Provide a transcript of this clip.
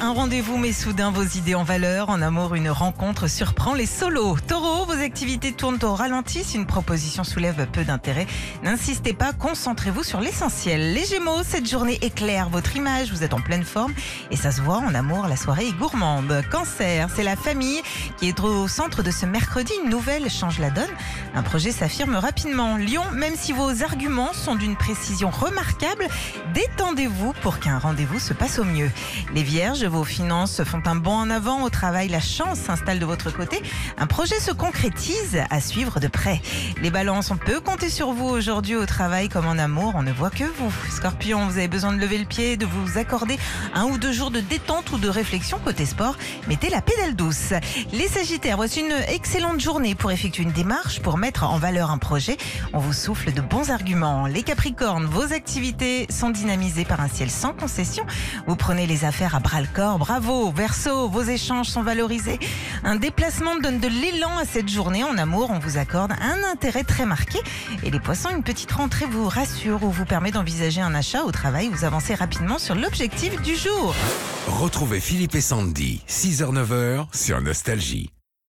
un rendez-vous met soudain vos idées en valeur. En amour, une rencontre surprend les solos. Taureau, vos activités tournent au ralenti. Si une proposition soulève peu d'intérêt, n'insistez pas, concentrez-vous sur l'essentiel. Les Gémeaux, cette journée éclaire votre image, vous êtes en pleine forme et ça se voit en amour, la soirée est gourmande. Cancer, c'est la famille qui est au centre de ce mercredi. Une nouvelle change la donne. Un projet s'affirme rapidement. Lion, même si vos arguments sont d'une précision remarquable, détendez-vous pour qu'un rendez-vous se passe au mieux. Les Vierges, vos finances font un bond en avant au travail, la chance s'installe de votre côté. Un projet se concrétise à suivre de près. Les balances, on peut compter sur vous aujourd'hui au travail comme en amour, on ne voit que vous. Scorpion, vous avez besoin de lever le pied, de vous accorder un ou deux jours de détente ou de réflexion côté sport. Mettez la pédale douce. Les Sagittaires, voici une excellente journée pour effectuer une démarche, pour mettre en valeur un projet. On vous souffle de bons arguments. Les Capricornes, vos activités sont dynamisées par un ciel sans concession. Vous prenez les affaires à bras le corps. Bravo, Verseau, vos échanges sont valorisés. Un déplacement donne de l'élan à cette journée. En amour, on vous accorde un intérêt très marqué. Et les poissons, une petite rentrée vous rassure ou vous permet d'envisager un achat au travail. Vous avancez rapidement sur l'objectif du jour. Retrouvez Philippe et Sandy, 6h-9h sur Nostalgie.